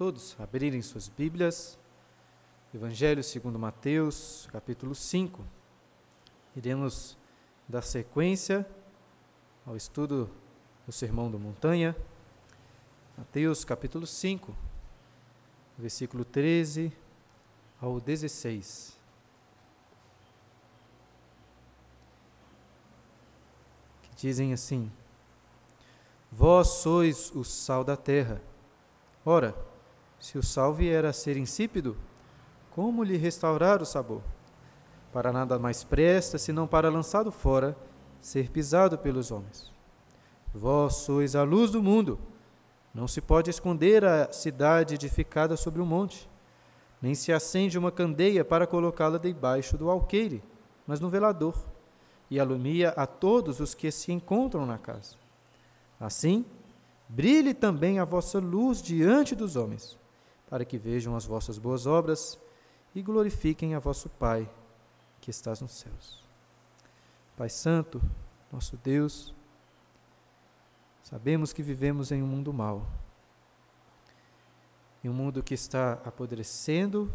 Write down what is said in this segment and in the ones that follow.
todos abrirem suas Bíblias. Evangelho segundo Mateus, capítulo 5. Iremos dar sequência ao estudo do Sermão da Montanha. Mateus, capítulo 5, versículo 13 ao 16. Que dizem assim: Vós sois o sal da terra. Ora, se o sal vier a ser insípido, como lhe restaurar o sabor? Para nada mais presta, senão para lançado fora, ser pisado pelos homens. Vós sois a luz do mundo. Não se pode esconder a cidade edificada sobre um monte, nem se acende uma candeia para colocá-la debaixo do alqueire, mas no velador, e alumia a todos os que se encontram na casa. Assim, brilhe também a vossa luz diante dos homens, para que vejam as vossas boas obras e glorifiquem a vosso Pai que estás nos céus. Pai Santo, nosso Deus, sabemos que vivemos em um mundo mau, em um mundo que está apodrecendo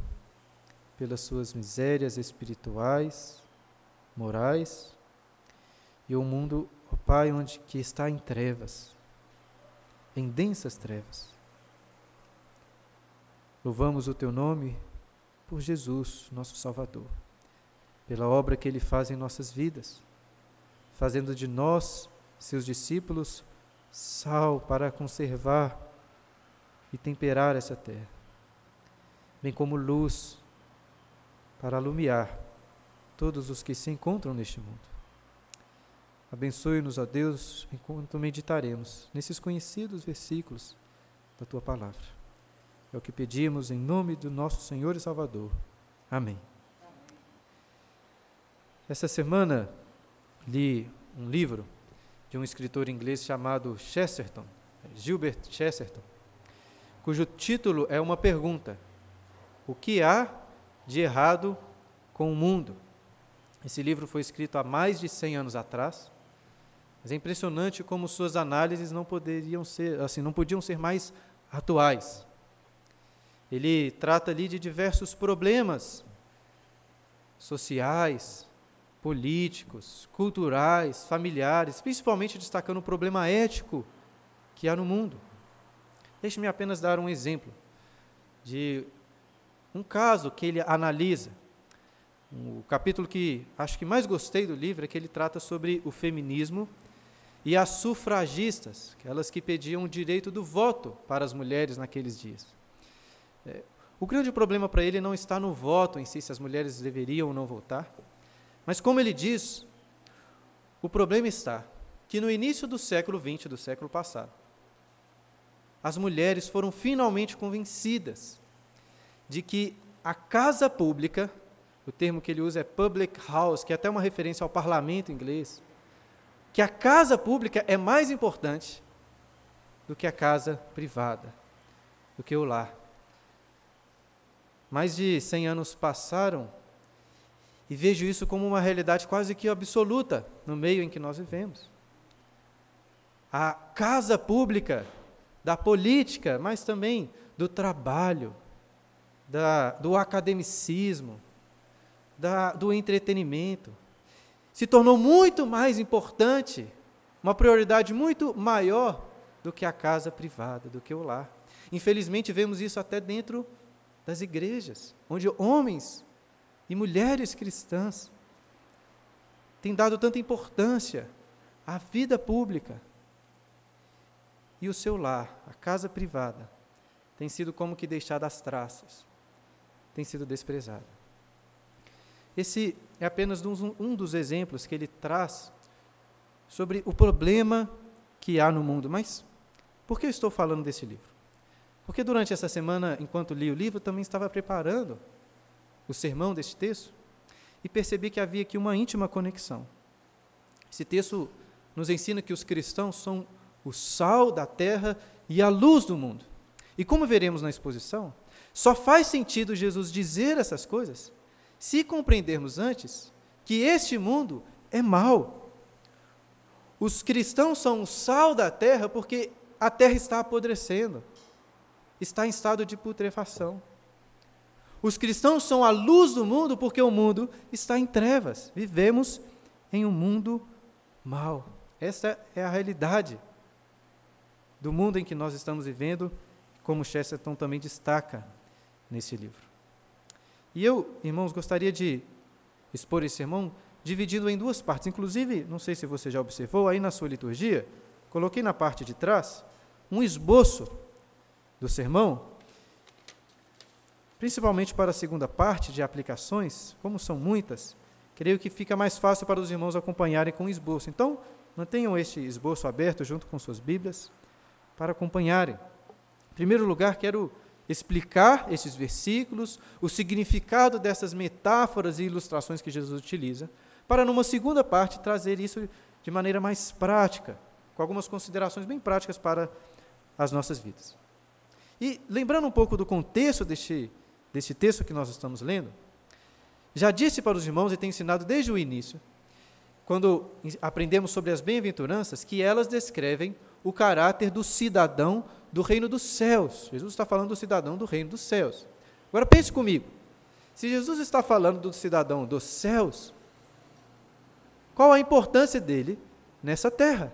pelas suas misérias espirituais, morais, e um mundo, ó Pai, onde que está em trevas, em densas trevas. Louvamos o teu nome por Jesus, nosso Salvador, pela obra que ele faz em nossas vidas, fazendo de nós, seus discípulos, sal para conservar e temperar essa terra, bem como luz para alumiar todos os que se encontram neste mundo. Abençoe-nos, ó Deus, enquanto meditaremos nesses conhecidos versículos da tua palavra. É o que pedimos em nome do nosso Senhor e Salvador. Amém. Essa semana li um livro de um escritor inglês chamado Chesterton, Gilbert Chesterton, cujo título é uma pergunta: O que há de errado com o mundo? Esse livro foi escrito há mais de 100 anos atrás, mas é impressionante como suas análises não poderiam ser, assim, não podiam ser mais atuais. Ele trata ali de diversos problemas sociais, políticos, culturais, familiares, principalmente destacando o problema ético que há no mundo. Deixe-me apenas dar um exemplo de um caso que ele analisa. O capítulo que acho que mais gostei do livro é que ele trata sobre o feminismo e as sufragistas, aquelas que pediam o direito do voto para as mulheres naqueles dias. É, o grande problema para ele não está no voto em si, se as mulheres deveriam ou não votar, mas como ele diz, o problema está que no início do século XX, do século passado, as mulheres foram finalmente convencidas de que a casa pública, o termo que ele usa é public house, que é até uma referência ao parlamento inglês, que a casa pública é mais importante do que a casa privada, do que o lar. Mais de 100 anos passaram e vejo isso como uma realidade quase que absoluta no meio em que nós vivemos. A casa pública da política, mas também do trabalho, da, do academicismo, da, do entretenimento, se tornou muito mais importante, uma prioridade muito maior do que a casa privada, do que o lar. Infelizmente, vemos isso até dentro das igrejas, onde homens e mulheres cristãs têm dado tanta importância à vida pública e o seu lar, a casa privada, tem sido como que deixada às traças, tem sido desprezada. Esse é apenas um dos exemplos que ele traz sobre o problema que há no mundo. Mas por que eu estou falando desse livro? Porque durante essa semana, enquanto li o livro, também estava preparando o sermão deste texto e percebi que havia aqui uma íntima conexão. Esse texto nos ensina que os cristãos são o sal da terra e a luz do mundo. E como veremos na exposição, só faz sentido Jesus dizer essas coisas se compreendermos antes que este mundo é mau. Os cristãos são o sal da terra porque a terra está apodrecendo. Está em estado de putrefação. Os cristãos são a luz do mundo porque o mundo está em trevas. Vivemos em um mundo mau. Essa é a realidade do mundo em que nós estamos vivendo, como Chesterton também destaca nesse livro. E eu, irmãos, gostaria de expor esse sermão dividido em duas partes. Inclusive, não sei se você já observou, aí na sua liturgia, coloquei na parte de trás um esboço do sermão, principalmente para a segunda parte de aplicações, como são muitas, creio que fica mais fácil para os irmãos acompanharem com esboço. Então, mantenham este esboço aberto junto com suas Bíblias para acompanharem. Em primeiro lugar, quero explicar esses versículos, o significado dessas metáforas e ilustrações que Jesus utiliza, para numa segunda parte trazer isso de maneira mais prática, com algumas considerações bem práticas para as nossas vidas. E lembrando um pouco do contexto deste, deste texto que nós estamos lendo, já disse para os irmãos e tem ensinado desde o início, quando aprendemos sobre as bem-aventuranças, que elas descrevem o caráter do cidadão do reino dos céus. Jesus está falando do cidadão do reino dos céus. Agora pense comigo. Se Jesus está falando do cidadão dos céus, qual a importância dele nessa terra?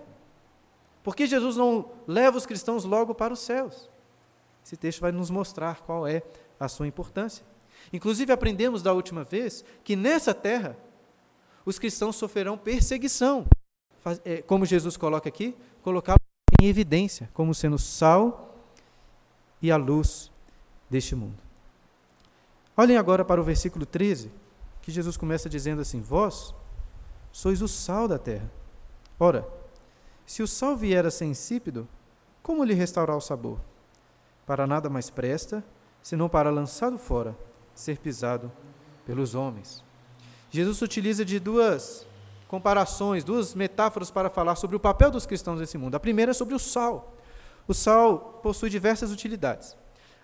Por que Jesus não leva os cristãos logo para os céus? Esse texto vai nos mostrar qual é a sua importância. Inclusive, aprendemos da última vez que nessa terra os cristãos sofrerão perseguição. É, como Jesus coloca aqui, colocar em evidência como sendo sal e a luz deste mundo. Olhem agora para o versículo 13, que Jesus começa dizendo assim: Vós sois o sal da terra. Ora, se o sal vier a ser insípido, como lhe restaurar o sabor? Para nada mais presta, senão para lançado fora, ser pisado pelos homens. Jesus utiliza de duas comparações, duas metáforas para falar sobre o papel dos cristãos nesse mundo. A primeira é sobre o sal. O sal possui diversas utilidades.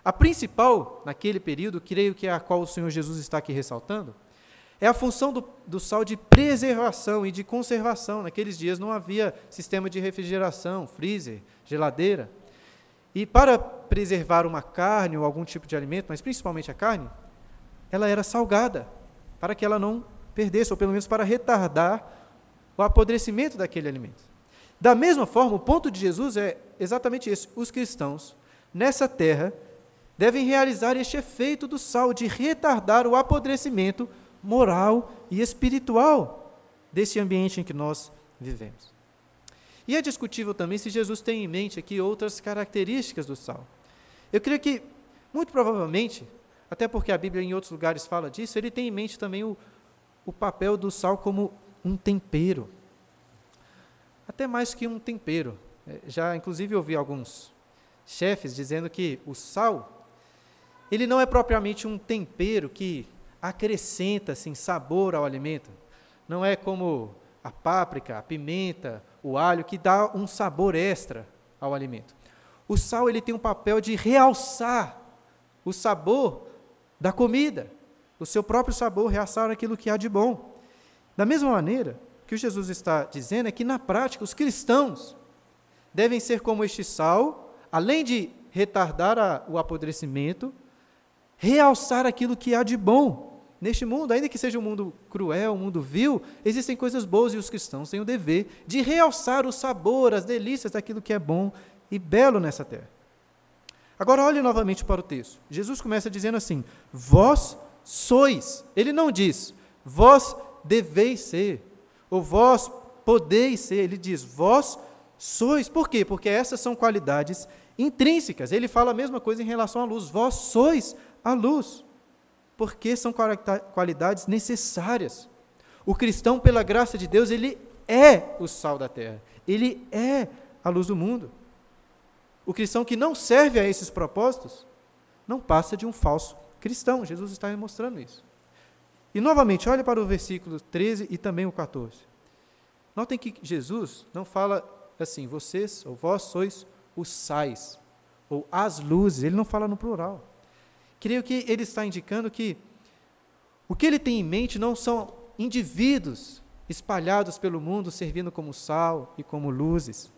A principal, naquele período, creio que é a qual o Senhor Jesus está aqui ressaltando, é a função do, do, sal de preservação e de conservação. Naqueles dias não havia sistema de refrigeração, freezer, geladeira. E para preservar uma carne ou algum tipo de alimento, mas principalmente a carne, ela era salgada, para que ela não perdesse, ou pelo menos para retardar o apodrecimento daquele alimento. Da mesma forma, o ponto de Jesus é exatamente esse: os cristãos, nessa terra, devem realizar este efeito do sal de retardar o apodrecimento moral e espiritual desse ambiente em que nós vivemos. E é discutível também se Jesus tem em mente aqui outras características do sal. Eu creio que, muito provavelmente, até porque a Bíblia em outros lugares fala disso, ele tem em mente também o, o papel do sal como um tempero. Até mais que um tempero. É, já, inclusive, ouvi alguns chefes dizendo que o sal, ele não é propriamente um tempero que acrescenta assim, sabor ao alimento. Não é como a páprica, a pimenta, o alho, que dá um sabor extra ao alimento. O sal ele tem um papel de realçar o sabor da comida, o seu próprio sabor, realçar aquilo que há de bom. Da mesma maneira, o que Jesus está dizendo é que, na prática, os cristãos devem ser como este sal, além de retardar a, o apodrecimento, realçar aquilo que há de bom Neste mundo, ainda que seja um mundo cruel, um mundo vil, existem coisas boas e os cristãos têm o dever de realçar o sabor, as delícias daquilo que é bom e belo nessa terra. Agora olhe novamente para o texto. Jesus começa dizendo assim: Vós sois. Ele não diz, vós deveis ser, ou vós podeis ser. Ele diz, vós sois. Por quê? Porque essas são qualidades intrínsecas. Ele fala a mesma coisa em relação à luz. Vós sois a luz porque são qualidades necessárias. O cristão, pela graça de Deus, ele é o sal da terra, ele é a luz do mundo. O cristão que não serve a esses propósitos não passa de um falso cristão. Jesus está mostrando isso. E novamente, olhe para o versículo 13 e também o 14. Notem que Jesus não fala assim, vocês ou vós sois os sais, ou as luzes, ele não fala no plural. Creio que ele está indicando que o que ele tem em mente não são indivíduos espalhados pelo mundo servindo como sal e como luzes,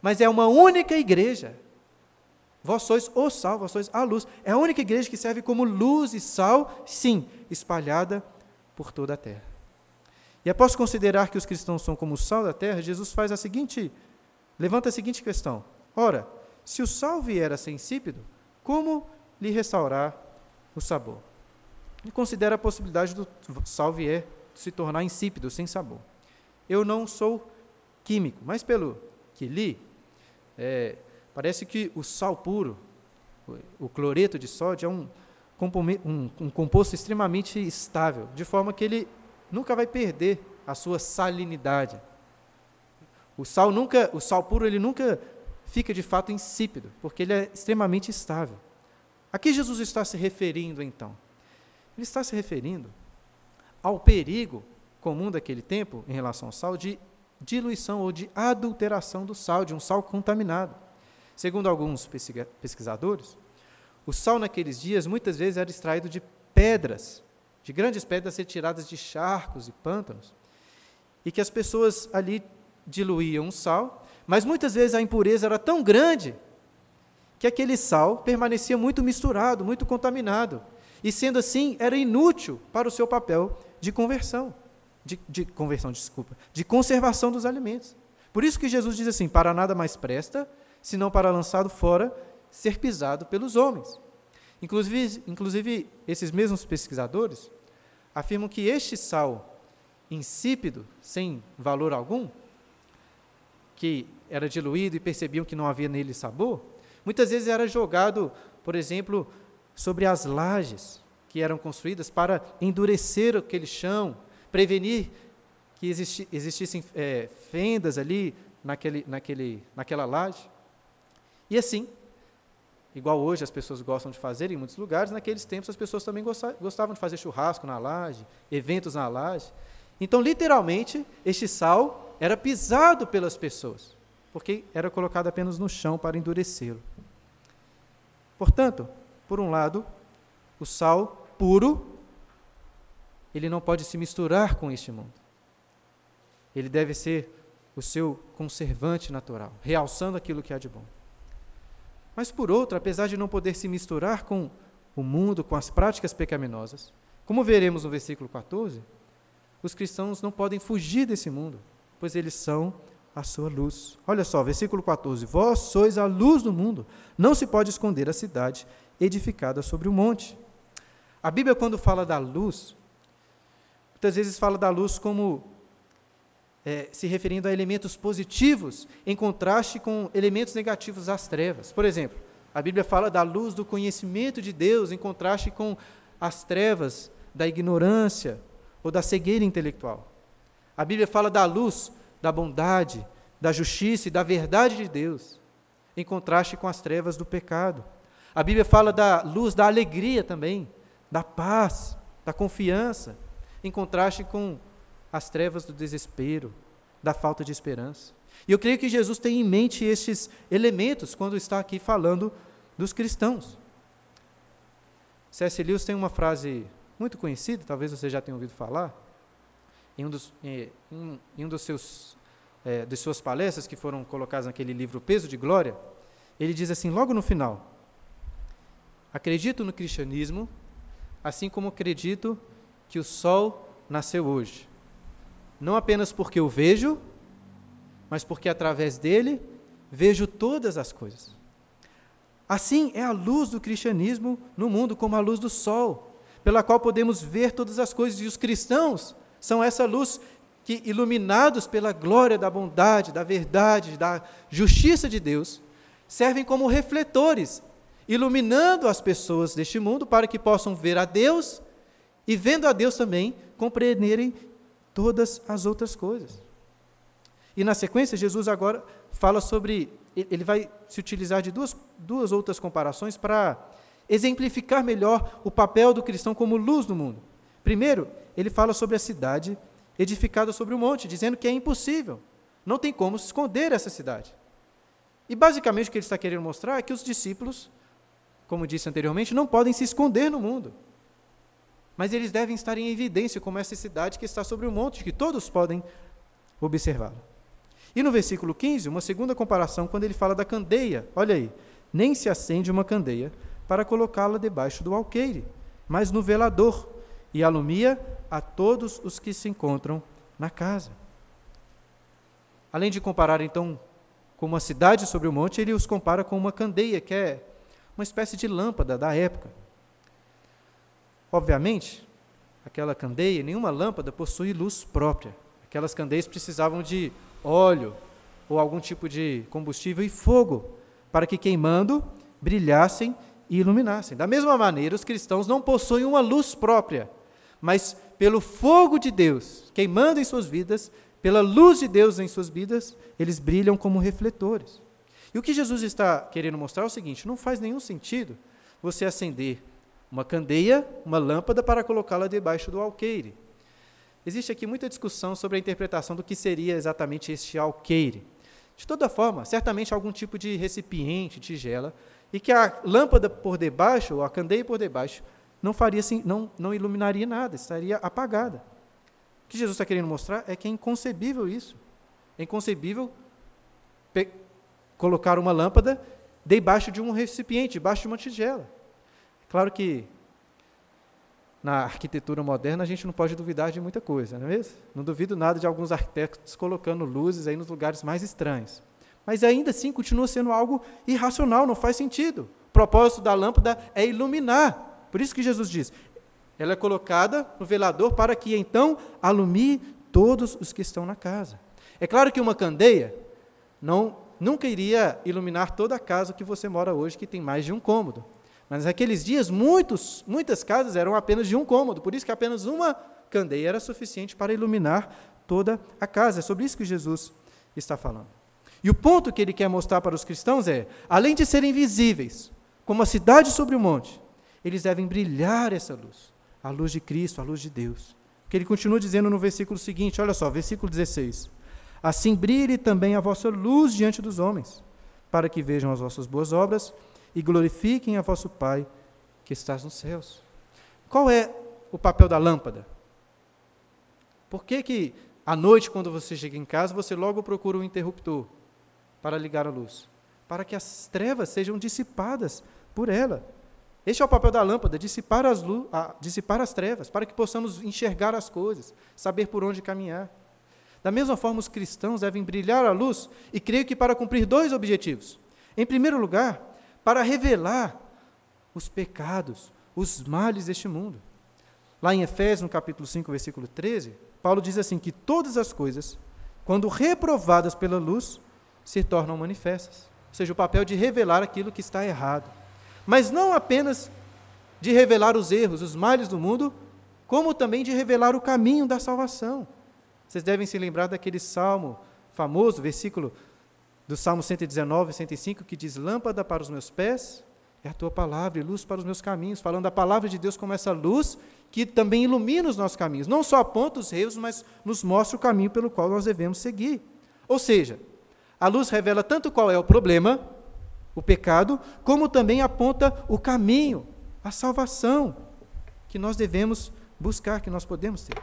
mas é uma única igreja. Vós sois o sal, vós sois a luz. É a única igreja que serve como luz e sal, sim, espalhada por toda a terra. E após considerar que os cristãos são como o sal da terra, Jesus faz a seguinte, levanta a seguinte questão: Ora, se o sal vier a ser insípido, como lhe restaurar o sabor? E considera a possibilidade do sal vier se tornar insípido, sem sabor. Eu não sou químico, mas pelo que li, é, Parece que o sal puro, o cloreto de sódio, é um, um, um composto extremamente estável, de forma que ele nunca vai perder a sua salinidade. O sal nunca, o sal puro ele nunca fica de fato insípido, porque ele é extremamente estável. A que Jesus está se referindo então? Ele está se referindo ao perigo comum daquele tempo em relação ao sal de diluição ou de adulteração do sal, de um sal contaminado. Segundo alguns pesquisadores, o sal naqueles dias muitas vezes era extraído de pedras, de grandes pedras retiradas de charcos e pântanos, e que as pessoas ali diluíam o sal, mas muitas vezes a impureza era tão grande que aquele sal permanecia muito misturado, muito contaminado, e sendo assim era inútil para o seu papel de conversão, de, de conversão, desculpa, de conservação dos alimentos. Por isso que Jesus diz assim: para nada mais presta senão para lançado fora, ser pisado pelos homens. Inclusive, inclusive, esses mesmos pesquisadores afirmam que este sal insípido, sem valor algum, que era diluído e percebiam que não havia nele sabor, muitas vezes era jogado, por exemplo, sobre as lajes que eram construídas para endurecer aquele chão, prevenir que existi, existissem é, fendas ali naquele, naquele, naquela laje. E assim, igual hoje as pessoas gostam de fazer em muitos lugares, naqueles tempos as pessoas também gostavam de fazer churrasco na laje, eventos na laje. Então, literalmente, este sal era pisado pelas pessoas, porque era colocado apenas no chão para endurecê-lo. Portanto, por um lado, o sal puro, ele não pode se misturar com este mundo. Ele deve ser o seu conservante natural, realçando aquilo que há de bom. Mas por outro, apesar de não poder se misturar com o mundo, com as práticas pecaminosas, como veremos no versículo 14, os cristãos não podem fugir desse mundo, pois eles são a sua luz. Olha só, versículo 14: Vós sois a luz do mundo, não se pode esconder a cidade edificada sobre o monte. A Bíblia, quando fala da luz, muitas vezes fala da luz como é, se referindo a elementos positivos em contraste com elementos negativos das trevas. Por exemplo, a Bíblia fala da luz do conhecimento de Deus em contraste com as trevas da ignorância ou da cegueira intelectual. A Bíblia fala da luz da bondade, da justiça e da verdade de Deus, em contraste com as trevas do pecado. A Bíblia fala da luz da alegria também, da paz, da confiança, em contraste com as trevas do desespero, da falta de esperança. E eu creio que Jesus tem em mente estes elementos quando está aqui falando dos cristãos. C.S. Lewis tem uma frase muito conhecida, talvez você já tenha ouvido falar, em um dos, em, em um dos seus, é, de suas palestras que foram colocadas naquele livro Peso de Glória, ele diz assim, logo no final: Acredito no cristianismo, assim como acredito que o sol nasceu hoje não apenas porque eu vejo, mas porque através dele vejo todas as coisas. Assim é a luz do cristianismo no mundo como a luz do sol, pela qual podemos ver todas as coisas, e os cristãos são essa luz que, iluminados pela glória da bondade, da verdade, da justiça de Deus, servem como refletores, iluminando as pessoas deste mundo para que possam ver a Deus e, vendo a Deus também, compreenderem todas as outras coisas. E na sequência, Jesus agora fala sobre. Ele vai se utilizar de duas, duas outras comparações para exemplificar melhor o papel do cristão como luz no mundo. Primeiro, ele fala sobre a cidade edificada sobre o monte, dizendo que é impossível, não tem como se esconder essa cidade. E basicamente o que ele está querendo mostrar é que os discípulos, como disse anteriormente, não podem se esconder no mundo. Mas eles devem estar em evidência como essa cidade que está sobre o monte, que todos podem observá-la. E no versículo 15, uma segunda comparação, quando ele fala da candeia. Olha aí, nem se acende uma candeia para colocá-la debaixo do alqueire, mas no velador, e alumia a todos os que se encontram na casa. Além de comparar, então, com uma cidade sobre o monte, ele os compara com uma candeia, que é uma espécie de lâmpada da época. Obviamente, aquela candeia, nenhuma lâmpada possui luz própria. Aquelas candeias precisavam de óleo ou algum tipo de combustível e fogo para que queimando brilhassem e iluminassem. Da mesma maneira, os cristãos não possuem uma luz própria, mas pelo fogo de Deus queimando em suas vidas, pela luz de Deus em suas vidas, eles brilham como refletores. E o que Jesus está querendo mostrar é o seguinte: não faz nenhum sentido você acender uma candeia, uma lâmpada, para colocá-la debaixo do alqueire. Existe aqui muita discussão sobre a interpretação do que seria exatamente este alqueire. De toda forma, certamente algum tipo de recipiente, tigela, e que a lâmpada por debaixo, ou a candeia por debaixo, não faria não, não iluminaria nada, estaria apagada. O que Jesus está querendo mostrar é que é inconcebível isso. É inconcebível colocar uma lâmpada debaixo de um recipiente, debaixo de uma tigela. Claro que na arquitetura moderna a gente não pode duvidar de muita coisa, não é mesmo? Não duvido nada de alguns arquitetos colocando luzes aí nos lugares mais estranhos. Mas ainda assim continua sendo algo irracional, não faz sentido. O propósito da lâmpada é iluminar. Por isso que Jesus diz: ela é colocada no velador para que então alumie todos os que estão na casa. É claro que uma candeia não nunca iria iluminar toda a casa que você mora hoje, que tem mais de um cômodo. Mas naqueles dias, muitos, muitas casas eram apenas de um cômodo, por isso que apenas uma candeia era suficiente para iluminar toda a casa. É sobre isso que Jesus está falando. E o ponto que ele quer mostrar para os cristãos é: além de serem visíveis, como a cidade sobre o monte, eles devem brilhar essa luz a luz de Cristo, a luz de Deus. Que ele continua dizendo no versículo seguinte, olha só, versículo 16: Assim brilhe também a vossa luz diante dos homens, para que vejam as vossas boas obras e glorifiquem a vosso Pai que estás nos céus. Qual é o papel da lâmpada? Por que, que à noite, quando você chega em casa, você logo procura um interruptor para ligar a luz? Para que as trevas sejam dissipadas por ela. Este é o papel da lâmpada, dissipar as, luz, dissipar as trevas, para que possamos enxergar as coisas, saber por onde caminhar. Da mesma forma, os cristãos devem brilhar a luz, e creio que para cumprir dois objetivos. Em primeiro lugar, para revelar os pecados, os males deste mundo. Lá em Efésios, no capítulo 5, versículo 13, Paulo diz assim: que todas as coisas, quando reprovadas pela luz, se tornam manifestas. Ou seja, o papel de revelar aquilo que está errado mas não apenas de revelar os erros, os males do mundo, como também de revelar o caminho da salvação. Vocês devem se lembrar daquele salmo famoso, versículo do Salmo 119, 105, que diz: Lâmpada para os meus pés é a tua palavra e luz para os meus caminhos, falando da palavra de Deus como essa luz que também ilumina os nossos caminhos, não só aponta os erros, mas nos mostra o caminho pelo qual nós devemos seguir. Ou seja, a luz revela tanto qual é o problema, o pecado, como também aponta o caminho, a salvação que nós devemos buscar, que nós podemos ter.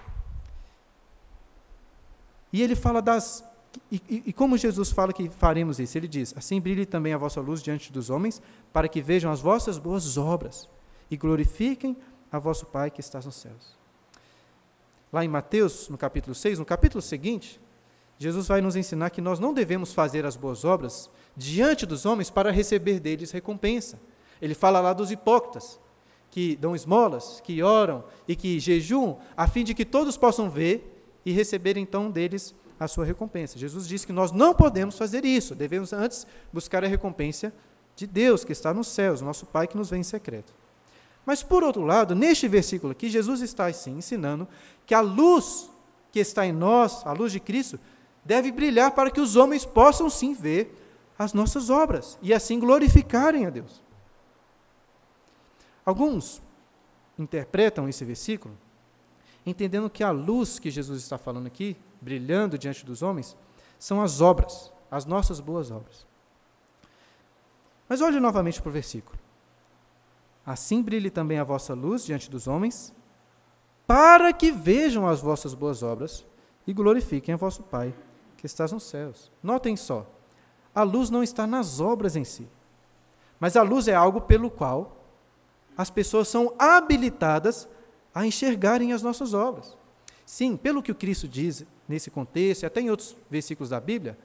E ele fala das. E, e, e, como Jesus fala que faremos isso? Ele diz: Assim brilhe também a vossa luz diante dos homens, para que vejam as vossas boas obras e glorifiquem a vosso Pai que está nos céus. Lá em Mateus, no capítulo 6, no capítulo seguinte, Jesus vai nos ensinar que nós não devemos fazer as boas obras diante dos homens para receber deles recompensa. Ele fala lá dos hipócritas, que dão esmolas, que oram e que jejuam, a fim de que todos possam ver e receber então deles a sua recompensa. Jesus disse que nós não podemos fazer isso, devemos antes buscar a recompensa de Deus que está nos céus, nosso Pai que nos vem em secreto. Mas por outro lado, neste versículo aqui, Jesus está assim ensinando que a luz que está em nós, a luz de Cristo, deve brilhar para que os homens possam sim ver as nossas obras e assim glorificarem a Deus. Alguns interpretam esse versículo entendendo que a luz que Jesus está falando aqui, brilhando diante dos homens, são as obras, as nossas boas obras. Mas olhe novamente para o versículo. Assim brilhe também a vossa luz diante dos homens, para que vejam as vossas boas obras e glorifiquem a vosso Pai que estás nos céus. Notem só, a luz não está nas obras em si, Mas a luz é algo pelo qual as pessoas são habilitadas a enxergarem as nossas obras. Sim, pelo que o Cristo diz nesse contexto, e até em outros versículos da Bíblia,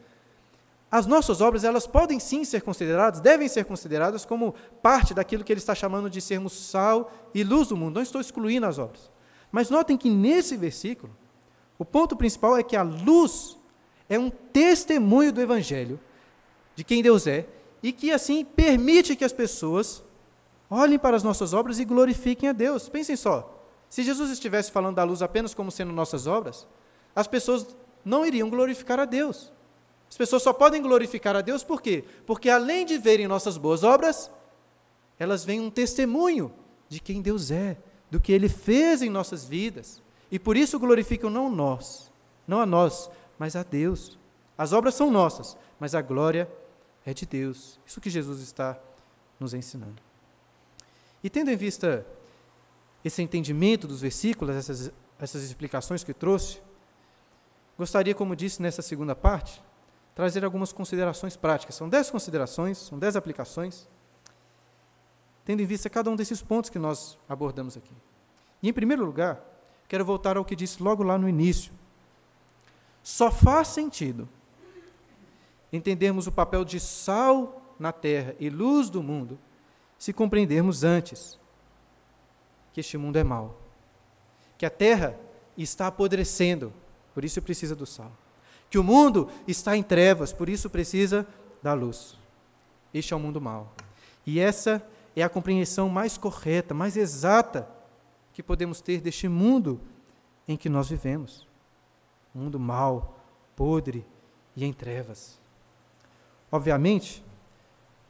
as nossas obras, elas podem sim ser consideradas, devem ser consideradas como parte daquilo que ele está chamando de sermos sal e luz do mundo. Não estou excluindo as obras. Mas notem que nesse versículo, o ponto principal é que a luz é um testemunho do Evangelho, de quem Deus é, e que assim permite que as pessoas olhem para as nossas obras e glorifiquem a Deus. Pensem só, se Jesus estivesse falando da luz apenas como sendo nossas obras, as pessoas não iriam glorificar a Deus. As pessoas só podem glorificar a Deus por quê? Porque além de verem nossas boas obras, elas veem um testemunho de quem Deus é, do que Ele fez em nossas vidas. E por isso glorificam não nós, não a nós, mas a Deus. As obras são nossas, mas a glória é de Deus. Isso que Jesus está nos ensinando. E tendo em vista esse entendimento dos versículos, essas, essas explicações que trouxe, gostaria, como disse nessa segunda parte, trazer algumas considerações práticas. São dez considerações, são dez aplicações, tendo em vista cada um desses pontos que nós abordamos aqui. E, em primeiro lugar, quero voltar ao que disse logo lá no início. Só faz sentido entendermos o papel de sal na terra e luz do mundo se compreendermos antes que este mundo é mau, que a terra está apodrecendo, por isso precisa do sal, que o mundo está em trevas, por isso precisa da luz. Este é o mundo mau. E essa é a compreensão mais correta, mais exata que podemos ter deste mundo em que nós vivemos. Mundo mau, podre e em trevas. Obviamente,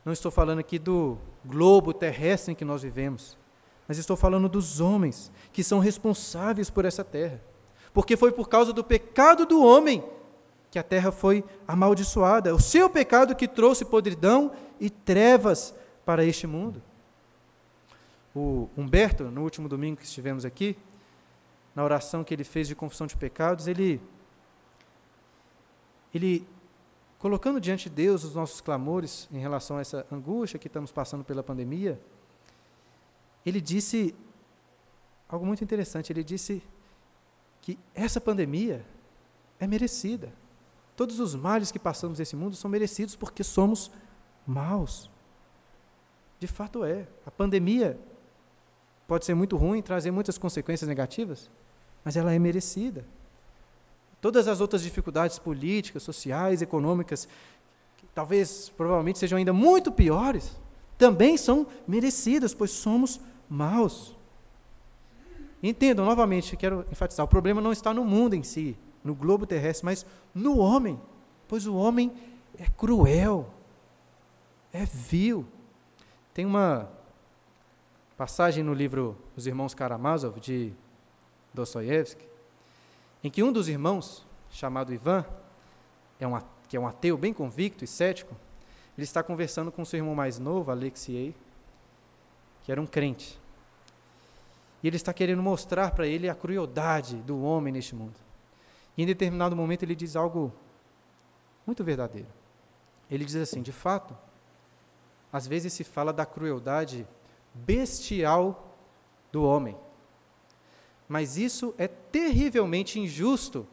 não estou falando aqui do globo terrestre em que nós vivemos, mas estou falando dos homens que são responsáveis por essa terra. Porque foi por causa do pecado do homem que a terra foi amaldiçoada. O seu pecado que trouxe podridão e trevas para este mundo. O Humberto, no último domingo que estivemos aqui, na oração que ele fez de confissão de pecados, ele ele colocando diante de Deus os nossos clamores em relação a essa angústia que estamos passando pela pandemia, ele disse algo muito interessante. Ele disse que essa pandemia é merecida. Todos os males que passamos nesse mundo são merecidos porque somos maus. De fato é. A pandemia pode ser muito ruim, trazer muitas consequências negativas, mas ela é merecida. Todas as outras dificuldades políticas, sociais, econômicas, que talvez, provavelmente, sejam ainda muito piores, também são merecidas, pois somos maus. Entendam, novamente, quero enfatizar: o problema não está no mundo em si, no globo terrestre, mas no homem, pois o homem é cruel, é vil. Tem uma passagem no livro Os Irmãos Karamazov, de Dostoiévski, em que um dos irmãos, chamado Ivan, é um, que é um ateu bem convicto e cético, ele está conversando com seu irmão mais novo, Alexei, que era um crente. E ele está querendo mostrar para ele a crueldade do homem neste mundo. E em determinado momento ele diz algo muito verdadeiro. Ele diz assim: de fato, às vezes se fala da crueldade bestial do homem. Mas isso é terrivelmente injusto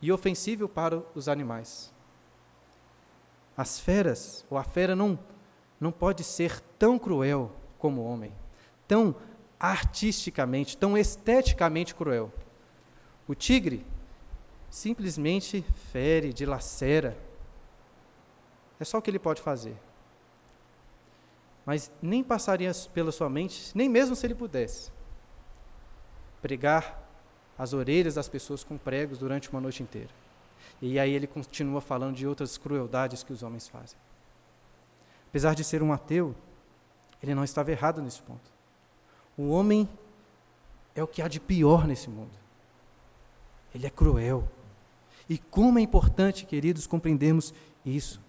e ofensivo para os animais. As feras, ou a fera não, não pode ser tão cruel como o homem, tão artisticamente, tão esteticamente cruel. O tigre simplesmente fere, dilacera. É só o que ele pode fazer. Mas nem passaria pela sua mente, nem mesmo se ele pudesse, pregar as orelhas das pessoas com pregos durante uma noite inteira. E aí ele continua falando de outras crueldades que os homens fazem. Apesar de ser um ateu, ele não estava errado nesse ponto. O homem é o que há de pior nesse mundo. Ele é cruel. E como é importante, queridos, compreendermos isso,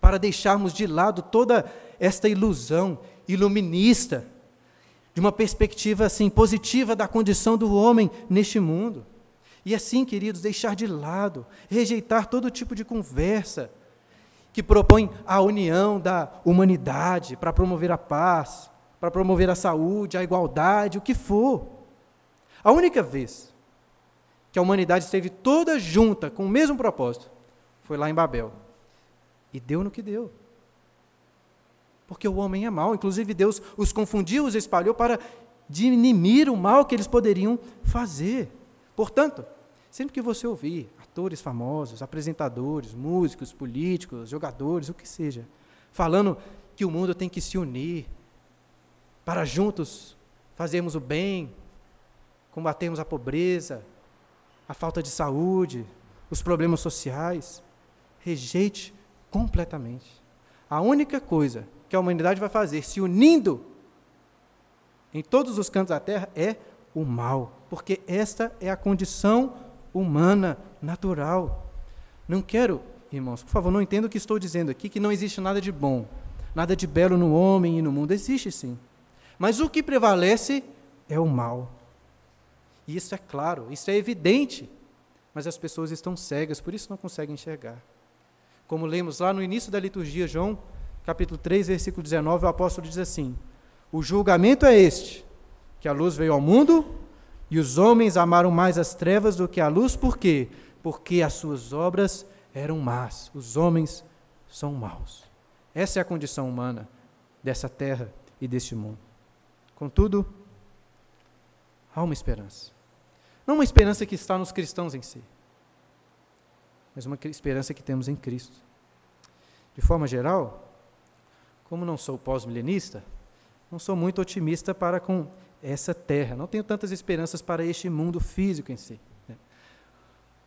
para deixarmos de lado toda esta ilusão iluminista de uma perspectiva assim positiva da condição do homem neste mundo. E assim, queridos, deixar de lado, rejeitar todo tipo de conversa que propõe a união da humanidade para promover a paz, para promover a saúde, a igualdade, o que for. A única vez que a humanidade esteve toda junta com o mesmo propósito foi lá em Babel. E deu no que deu. Porque o homem é mau, inclusive Deus os confundiu, os espalhou para diminuir o mal que eles poderiam fazer. Portanto, sempre que você ouvir atores famosos, apresentadores, músicos, políticos, jogadores, o que seja, falando que o mundo tem que se unir para juntos fazermos o bem, combatermos a pobreza, a falta de saúde, os problemas sociais, rejeite completamente. A única coisa que a humanidade vai fazer, se unindo em todos os cantos da terra, é o mal, porque esta é a condição humana, natural. Não quero, irmãos, por favor, não entenda o que estou dizendo aqui, que não existe nada de bom, nada de belo no homem e no mundo. Existe sim. Mas o que prevalece é o mal. E isso é claro, isso é evidente. Mas as pessoas estão cegas, por isso não conseguem enxergar. Como lemos lá no início da liturgia, João, capítulo 3, versículo 19, o apóstolo diz assim: O julgamento é este, que a luz veio ao mundo e os homens amaram mais as trevas do que a luz, por quê? Porque as suas obras eram más. Os homens são maus. Essa é a condição humana dessa terra e deste mundo. Contudo, há uma esperança. Não uma esperança que está nos cristãos em si, mas uma esperança que temos em Cristo. De forma geral, como não sou pós-milenista, não sou muito otimista para com essa terra. Não tenho tantas esperanças para este mundo físico em si. Né?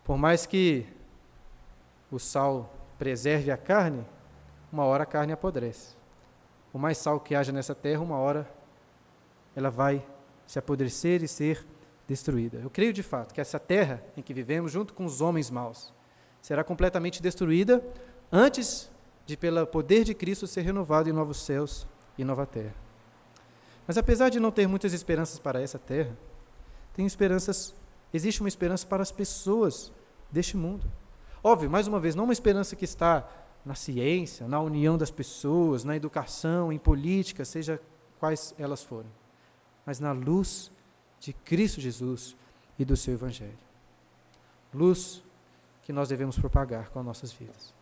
Por mais que o sal preserve a carne, uma hora a carne apodrece. O mais sal que haja nessa terra, uma hora ela vai se apodrecer e ser destruída. Eu creio de fato que essa terra em que vivemos, junto com os homens maus, será completamente destruída antes de, pelo poder de Cristo, ser renovado em novos céus e nova terra. Mas apesar de não ter muitas esperanças para essa terra, tem esperanças, existe uma esperança para as pessoas deste mundo. Óbvio, mais uma vez, não uma esperança que está na ciência, na união das pessoas, na educação, em política, seja quais elas forem, mas na luz de Cristo Jesus e do seu Evangelho. Luz que nós devemos propagar com as nossas vidas.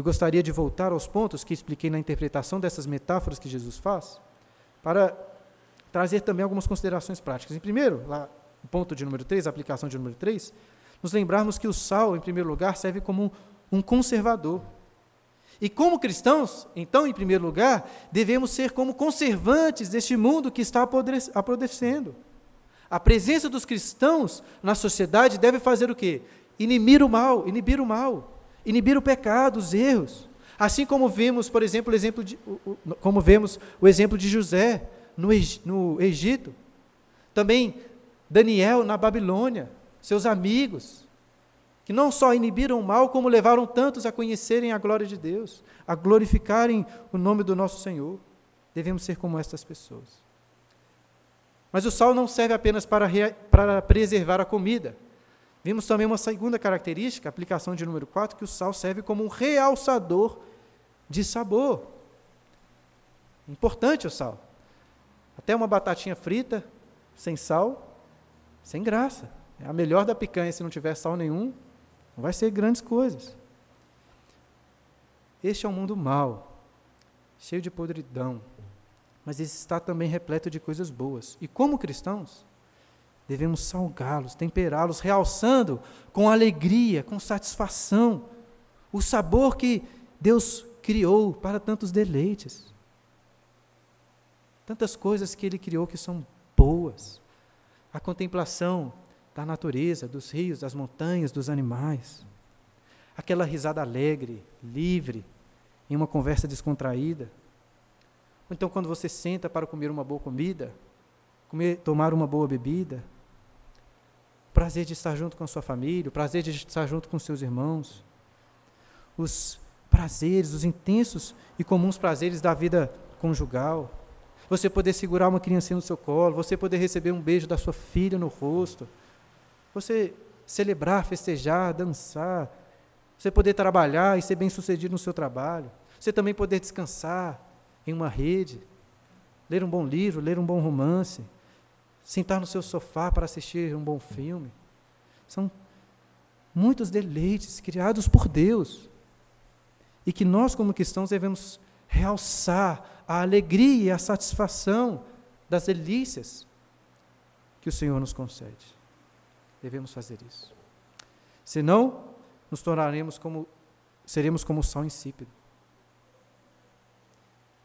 Eu gostaria de voltar aos pontos que expliquei na interpretação dessas metáforas que Jesus faz, para trazer também algumas considerações práticas. Em primeiro, lá, o ponto de número 3, a aplicação de número 3, nos lembrarmos que o sal, em primeiro lugar, serve como um, um conservador. E como cristãos, então, em primeiro lugar, devemos ser como conservantes deste mundo que está apodrecendo. A presença dos cristãos na sociedade deve fazer o quê? Inibir o mal, inibir o mal, inibir o pecado, os erros. Assim como vemos, por exemplo, o exemplo de, como vemos o exemplo de José no, no Egito. Também Daniel na Babilônia, seus amigos, que não só inibiram o mal, como levaram tantos a conhecerem a glória de Deus, a glorificarem o nome do nosso Senhor. Devemos ser como estas pessoas. Mas o sal não serve apenas para, para preservar a comida. Vimos também uma segunda característica, aplicação de número 4, que o sal serve como um realçador de sabor. Importante o sal. Até uma batatinha frita, sem sal, sem graça. É a melhor da picanha se não tiver sal nenhum, não vai ser grandes coisas. Este é um mundo mau, cheio de podridão, mas está também repleto de coisas boas. E como cristãos, devemos salgá-los, temperá-los, realçando com alegria, com satisfação, o sabor que Deus criou para tantos deleites. Tantas coisas que Ele criou que são boas. A contemplação da natureza, dos rios, das montanhas, dos animais. Aquela risada alegre, livre, em uma conversa descontraída. Ou então, quando você senta para comer uma boa comida, comer, tomar uma boa bebida, prazer de estar junto com a sua família, o prazer de estar junto com seus irmãos, os prazeres, os intensos e comuns prazeres da vida conjugal, você poder segurar uma criancinha no seu colo, você poder receber um beijo da sua filha no rosto, você celebrar, festejar, dançar, Você poder trabalhar e ser bem-sucedido no seu trabalho. Você também poder descansar em uma rede, ler um bom livro, ler um bom romance, sentar no seu sofá para assistir um bom filme. São muitos deleites criados por Deus e que nós, como cristãos, devemos realçar a alegria e a satisfação das delícias que o Senhor nos concede. Devemos fazer isso. Senão, nos tornaremos como seremos como sal insípido.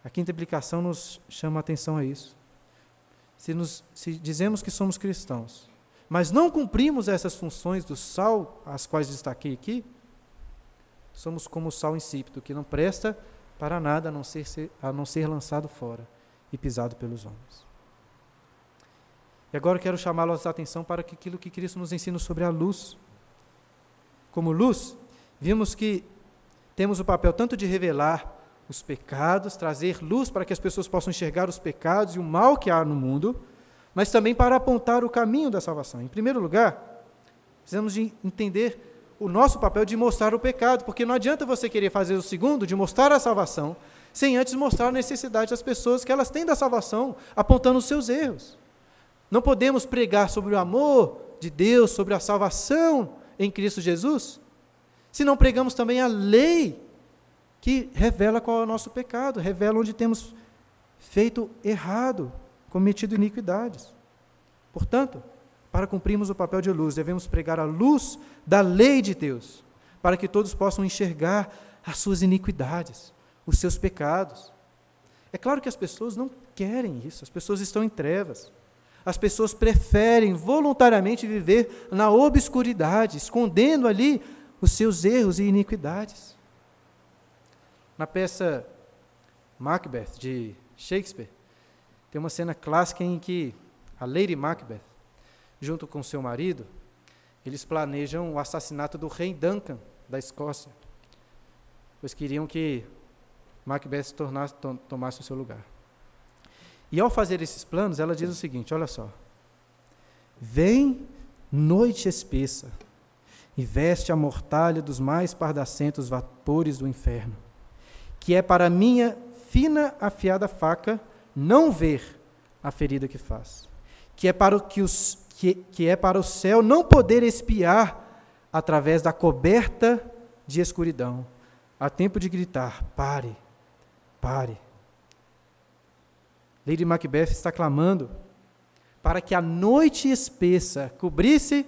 A quinta implicação nos chama a atenção a isso. Se, nos, se dizemos que somos cristãos, mas não cumprimos essas funções do sal, as quais destaquei aqui, somos como o sal insípido, que não presta para nada a não ser, a não ser lançado fora e pisado pelos homens. E agora quero chamá-los a atenção para aquilo que Cristo nos ensina sobre a luz. Como luz, vimos que temos o papel tanto de revelar os pecados, trazer luz para que as pessoas possam enxergar os pecados e o mal que há no mundo, mas também para apontar o caminho da salvação. Em primeiro lugar, precisamos de entender o nosso papel de mostrar o pecado, porque não adianta você querer fazer o segundo, de mostrar a salvação, sem antes mostrar a necessidade das pessoas que elas têm da salvação, apontando os seus erros. Não podemos pregar sobre o amor de Deus, sobre a salvação em Cristo Jesus, se não pregamos também a lei que revela qual é o nosso pecado, revela onde temos feito errado, cometido iniquidades. Portanto, para cumprirmos o papel de luz, devemos pregar a luz da lei de Deus, para que todos possam enxergar as suas iniquidades, os seus pecados. É claro que as pessoas não querem isso, as pessoas estão em trevas. As pessoas preferem voluntariamente viver na obscuridade, escondendo ali os seus erros e iniquidades. Na peça Macbeth, de Shakespeare, tem uma cena clássica em que a Lady Macbeth junto com seu marido, eles planejam o assassinato do rei Duncan da Escócia, pois queriam que Macbeth tornasse, to, tomasse o seu lugar. E ao fazer esses planos, ela diz o seguinte: olha só. Vem noite espessa e veste a mortalha dos mais pardacentos vapores do inferno, que é para minha fina afiada faca não ver a ferida que faz, que é para que os que, que é para o céu não poder espiar através da coberta de escuridão. Há tempo de gritar: pare, pare. Lady Macbeth está clamando para que a noite espessa cobrisse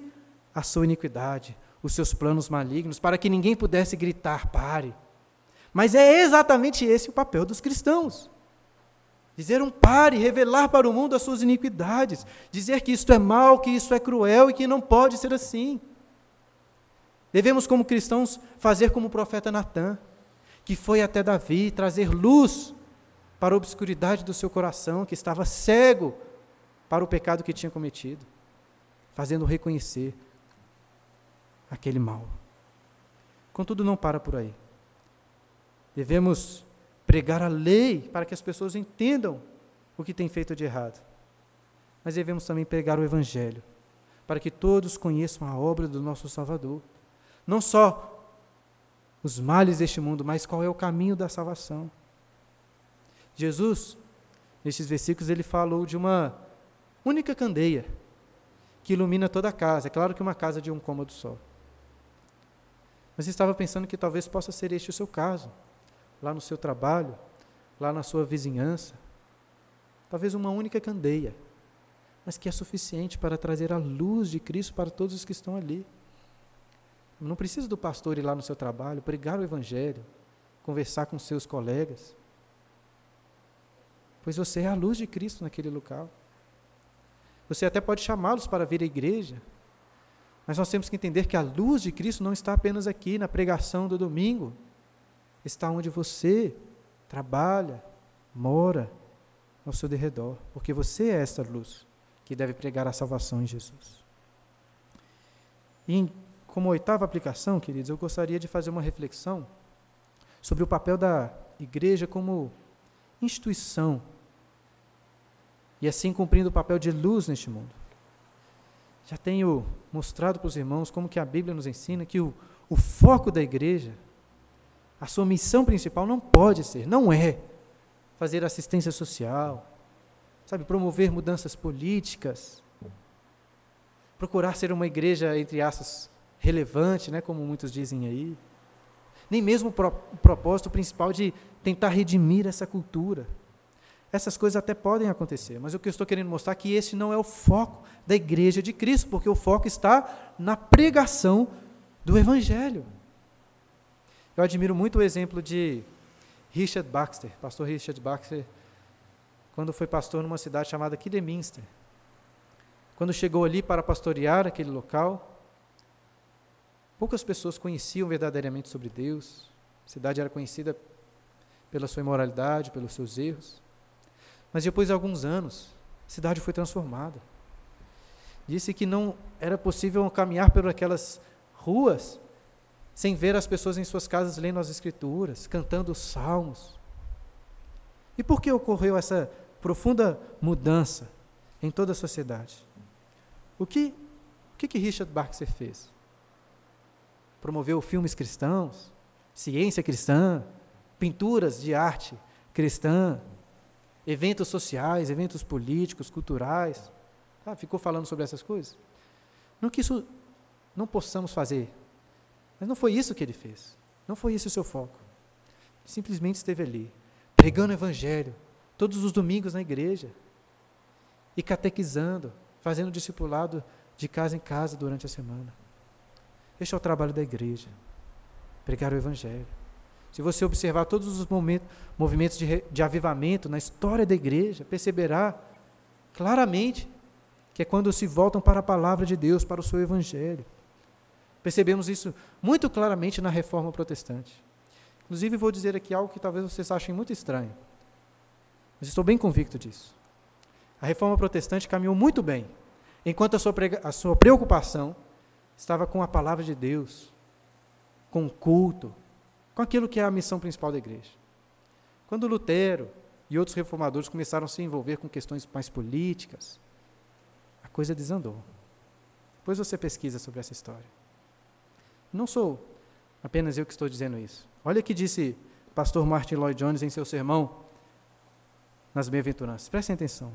a sua iniquidade, os seus planos malignos, para que ninguém pudesse gritar: pare. Mas é exatamente esse o papel dos cristãos. Dizer um pare, revelar para o mundo as suas iniquidades, dizer que isto é mal, que isso é cruel e que não pode ser assim. Devemos, como cristãos, fazer como o profeta Natan, que foi até Davi trazer luz para a obscuridade do seu coração, que estava cego para o pecado que tinha cometido, fazendo reconhecer aquele mal. Contudo, não para por aí. Devemos pregar a lei para que as pessoas entendam o que tem feito de errado. Mas devemos também pregar o Evangelho, para que todos conheçam a obra do nosso Salvador. Não só os males deste mundo, mas qual é o caminho da salvação. Jesus, nestes versículos, ele falou de uma única candeia que ilumina toda a casa. É claro que uma casa de um cômodo só. Mas estava pensando que talvez possa ser este o seu caso lá no seu trabalho, lá na sua vizinhança. Talvez uma única candeia, mas que é suficiente para trazer a luz de Cristo para todos os que estão ali. Não precisa do pastor ir lá no seu trabalho, pregar o Evangelho, conversar com seus colegas, pois você é a luz de Cristo naquele local. Você até pode chamá-los para vir à igreja, mas nós temos que entender que a luz de Cristo não está apenas aqui na pregação do domingo, está onde você trabalha, mora, ao seu derredor, porque você é esta luz que deve pregar a salvação em Jesus. E como oitava aplicação, queridos, eu gostaria de fazer uma reflexão sobre o papel da igreja como instituição e assim cumprindo o papel de luz neste mundo. Já tenho mostrado para os irmãos como que a Bíblia nos ensina que o, o foco da igreja, a sua missão principal não pode ser, não é fazer assistência social, sabe, promover mudanças políticas, procurar ser uma igreja, entre aspas, relevante, né, como muitos dizem aí. Nem mesmo o, o propósito principal de tentar redimir essa cultura. Essas coisas até podem acontecer, mas o que eu estou querendo mostrar é que esse não é o foco da igreja de Cristo, porque o foco está na pregação do Evangelho. Eu admiro muito o exemplo de Richard Baxter, pastor Richard Baxter, quando foi pastor numa cidade chamada Kidderminster. Quando chegou ali para pastorear aquele local, poucas pessoas conheciam verdadeiramente sobre Deus. A cidade era conhecida pela sua imoralidade, pelos seus erros. Mas depois de alguns anos, a cidade foi transformada. Disse que não era possível caminhar por aquelas ruas sem ver as pessoas em suas casas lendo as Escrituras, cantando os salmos. E por que ocorreu essa profunda mudança em toda a sociedade? O que, o que, que Richard Baxter fez? Promoveu filmes cristãos, ciência cristã, pinturas de arte cristã, eventos sociais, eventos políticos, culturais. Ah, ficou falando sobre essas coisas? Não que isso não possamos fazer, mas não foi isso que ele fez. Não foi esse o seu foco. Ele simplesmente esteve ali, pregando o evangelho, todos os domingos na igreja, e catequizando, fazendo discipulado de casa em casa durante a semana. Este é o trabalho da igreja, pregar o Evangelho. Se você observar todos os momentos, movimentos de, de avivamento na história da igreja, perceberá claramente que é quando se voltam para a palavra de Deus, para o seu Evangelho. Percebemos isso muito claramente na reforma protestante. Inclusive, vou dizer aqui algo que talvez vocês achem muito estranho, mas estou bem convicto disso. A reforma protestante caminhou muito bem, enquanto a sua, a sua preocupação estava com a palavra de Deus, com o culto, com aquilo que é a missão principal da igreja. Quando Lutero e outros reformadores começaram a se envolver com questões mais políticas, a coisa desandou. Depois você pesquisa sobre essa história. Não sou apenas eu que estou dizendo isso. Olha o que disse pastor Martin Lloyd Jones em seu sermão nas bem-aventuranças. Prestem atenção.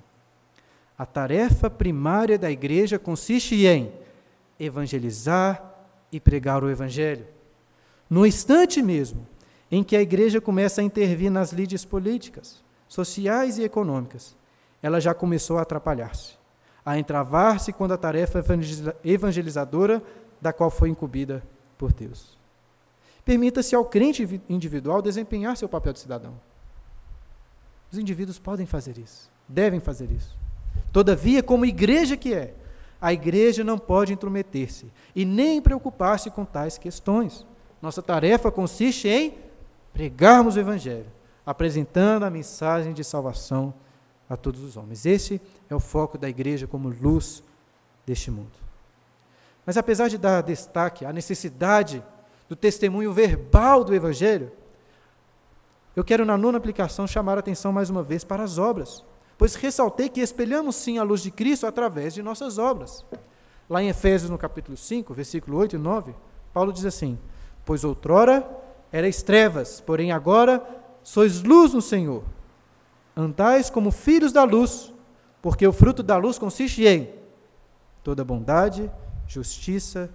A tarefa primária da igreja consiste em evangelizar e pregar o evangelho. No instante mesmo em que a igreja começa a intervir nas lides políticas, sociais e econômicas, ela já começou a atrapalhar-se, a entravar-se quando a tarefa evangelizadora da qual foi incumbida por Deus. Permita-se ao crente individual desempenhar seu papel de cidadão. Os indivíduos podem fazer isso, devem fazer isso. Todavia, como igreja que é, a igreja não pode intrometer-se e nem preocupar-se com tais questões. Nossa tarefa consiste em pregarmos o Evangelho, apresentando a mensagem de salvação a todos os homens. Esse é o foco da igreja como luz deste mundo. Mas apesar de dar destaque à necessidade do testemunho verbal do Evangelho, eu quero, na nona aplicação, chamar a atenção mais uma vez para as obras, pois ressaltei que espelhamos sim a luz de Cristo através de nossas obras. Lá em Efésios, no capítulo 5, versículo 8 e 9, Paulo diz assim: Pois outrora erais trevas, porém agora sois luz no Senhor. Andais como filhos da luz, porque o fruto da luz consiste em toda bondade, justiça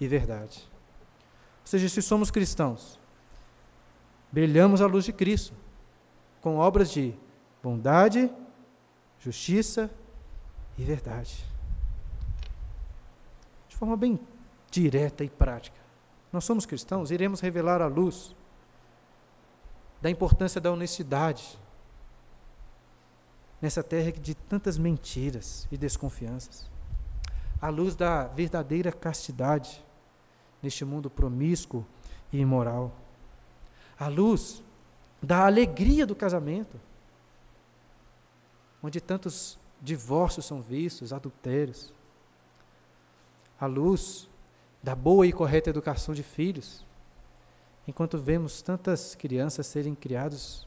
e verdade. Ou seja, se somos cristãos, brilhamos a luz de Cristo, com obras de bondade, justiça e verdade. De forma bem direta e prática. Nós somos cristãos, iremos revelar a luz da importância da honestidade nessa terra de tantas mentiras e desconfianças. A luz da verdadeira castidade neste mundo promíscuo e imoral. A luz da alegria do casamento, onde tantos divórcios são vistos, adultérios, a luz da boa e correta educação de filhos, enquanto vemos tantas crianças serem criados,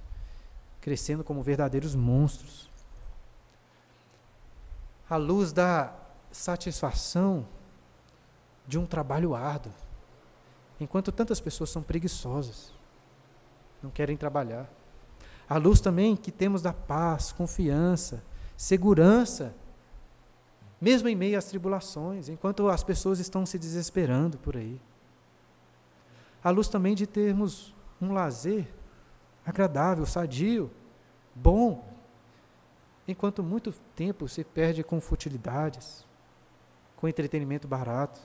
crescendo como verdadeiros monstros, a luz da satisfação de um trabalho árduo, enquanto tantas pessoas são preguiçosas, não querem trabalhar. A luz também que temos da paz, confiança, segurança, mesmo em meio às tribulações, enquanto as pessoas estão se desesperando por aí. A luz também de termos um lazer agradável, sadio, bom, enquanto muito tempo se perde com futilidades, com entretenimento barato.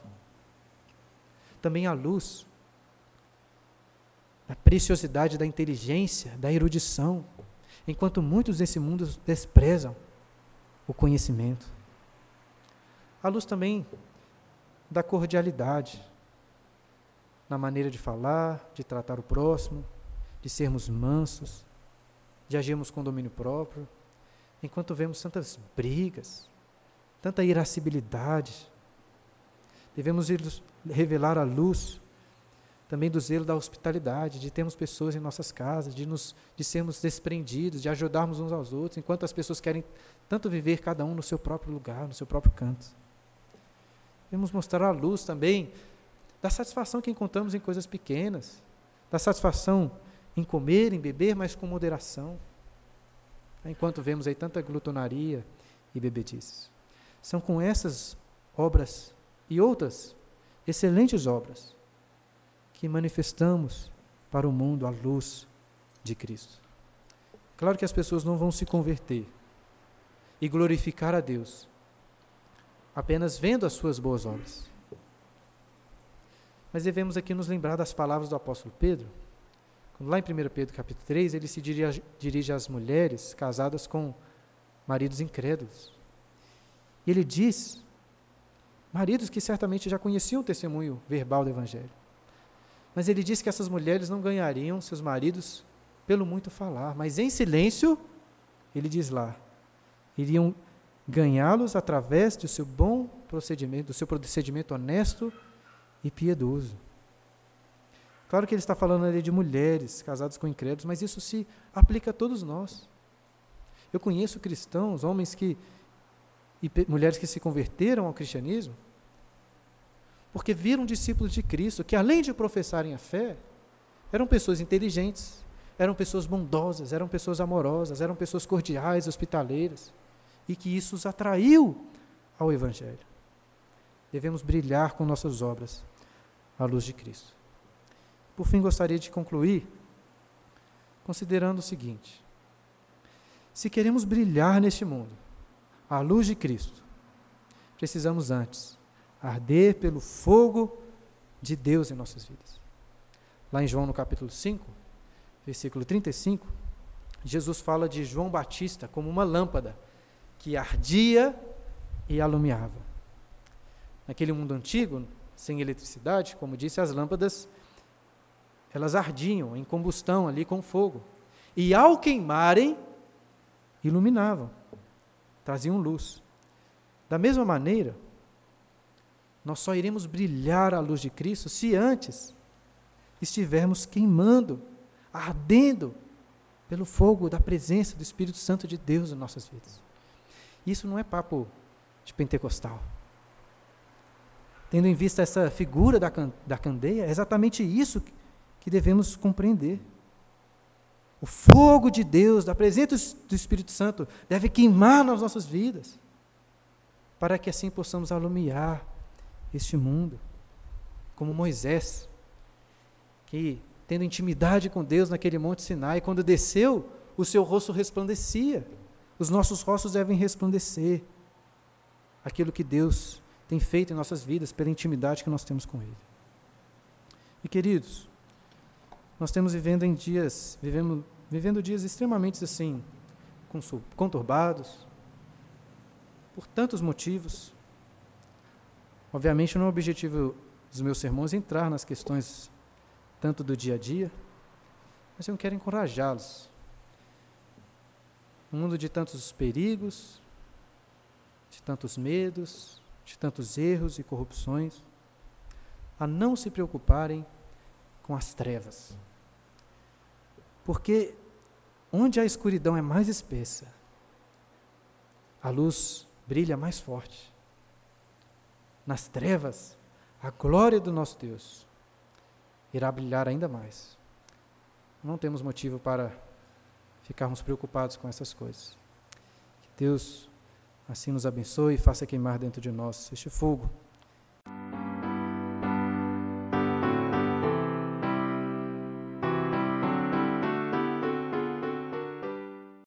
Também a luz da preciosidade da inteligência, da erudição, enquanto muitos desse mundo desprezam o conhecimento. A luz também da cordialidade, na maneira de falar, de tratar o próximo, de sermos mansos, de agirmos com domínio próprio, enquanto vemos tantas brigas, tanta irascibilidade. Devemos revelar a luz também do zelo da hospitalidade, de termos pessoas em nossas casas, de, nos, de sermos desprendidos, de ajudarmos uns aos outros, enquanto as pessoas querem tanto viver cada um no seu próprio lugar, no seu próprio canto. Devemos mostrar a luz também da satisfação que encontramos em coisas pequenas, da satisfação em comer, em beber, mas com moderação. Enquanto vemos aí tanta glutonaria e bebedices. São com essas obras e outras excelentes obras que manifestamos para o mundo a luz de Cristo. Claro que as pessoas não vão se converter e glorificar a Deus apenas vendo as suas boas obras. Mas devemos aqui nos lembrar das palavras do apóstolo Pedro. Quando lá em 1 Pedro capítulo 3, ele se dirige, dirige às mulheres casadas com maridos incrédulos. E ele diz, maridos que certamente já conheciam o testemunho verbal do Evangelho, mas ele disse que essas mulheres não ganhariam seus maridos pelo muito falar, mas em silêncio, ele diz lá, iriam ganhá-los através do seu bom procedimento, do seu procedimento honesto e piedoso. Claro que ele está falando ali de mulheres casadas com incrédulos, mas isso se aplica a todos nós. Eu conheço cristãos, homens que e mulheres que se converteram ao cristianismo, porque viram discípulos de Cristo que, além de professarem a fé, eram pessoas inteligentes, eram pessoas bondosas, eram pessoas amorosas, eram pessoas cordiais, hospitaleiras, e que isso os atraiu ao Evangelho. Devemos brilhar com nossas obras à luz de Cristo. Por fim, gostaria de concluir considerando o seguinte: se queremos brilhar neste mundo à luz de Cristo, precisamos antes arder pelo fogo de Deus em nossas vidas. Lá em João no capítulo 5, versículo 35, Jesus fala de João Batista como uma lâmpada que ardia e alumiava. Naquele mundo antigo, sem eletricidade, como disse, as lâmpadas elas ardiam em combustão ali com fogo. E ao queimarem, iluminavam, traziam luz. Da mesma maneira, nós só iremos brilhar à luz de Cristo se antes estivermos queimando, ardendo pelo fogo da presença do Espírito Santo de Deus em nossas vidas. Isso não é papo de pentecostal. Tendo em vista essa figura da, da candeia, é exatamente isso que devemos compreender. O fogo de Deus, da presença do Espírito Santo, deve queimar nas nossas vidas, para que assim possamos alumiar este mundo, como Moisés, que, tendo intimidade com Deus naquele monte Sinai, quando desceu, o seu rosto resplandecia. Os nossos rostos devem resplandecer aquilo que Deus tem feito em nossas vidas pela intimidade que nós temos com Ele. E queridos, nós temos vivendo em dias, vivendo, vivendo dias extremamente assim, conturbados, por tantos motivos, Obviamente, não é o objetivo dos meus sermões entrar nas questões tanto do dia a dia, mas eu quero encorajá-los. Um mundo de tantos perigos, de tantos medos, de tantos erros e corrupções, a não se preocuparem com as trevas. Porque onde a escuridão é mais espessa, a luz brilha mais forte nas trevas, a glória do nosso Deus irá brilhar ainda mais. Não temos motivo para ficarmos preocupados com essas coisas. Que Deus assim nos abençoe e faça queimar dentro de nós este fogo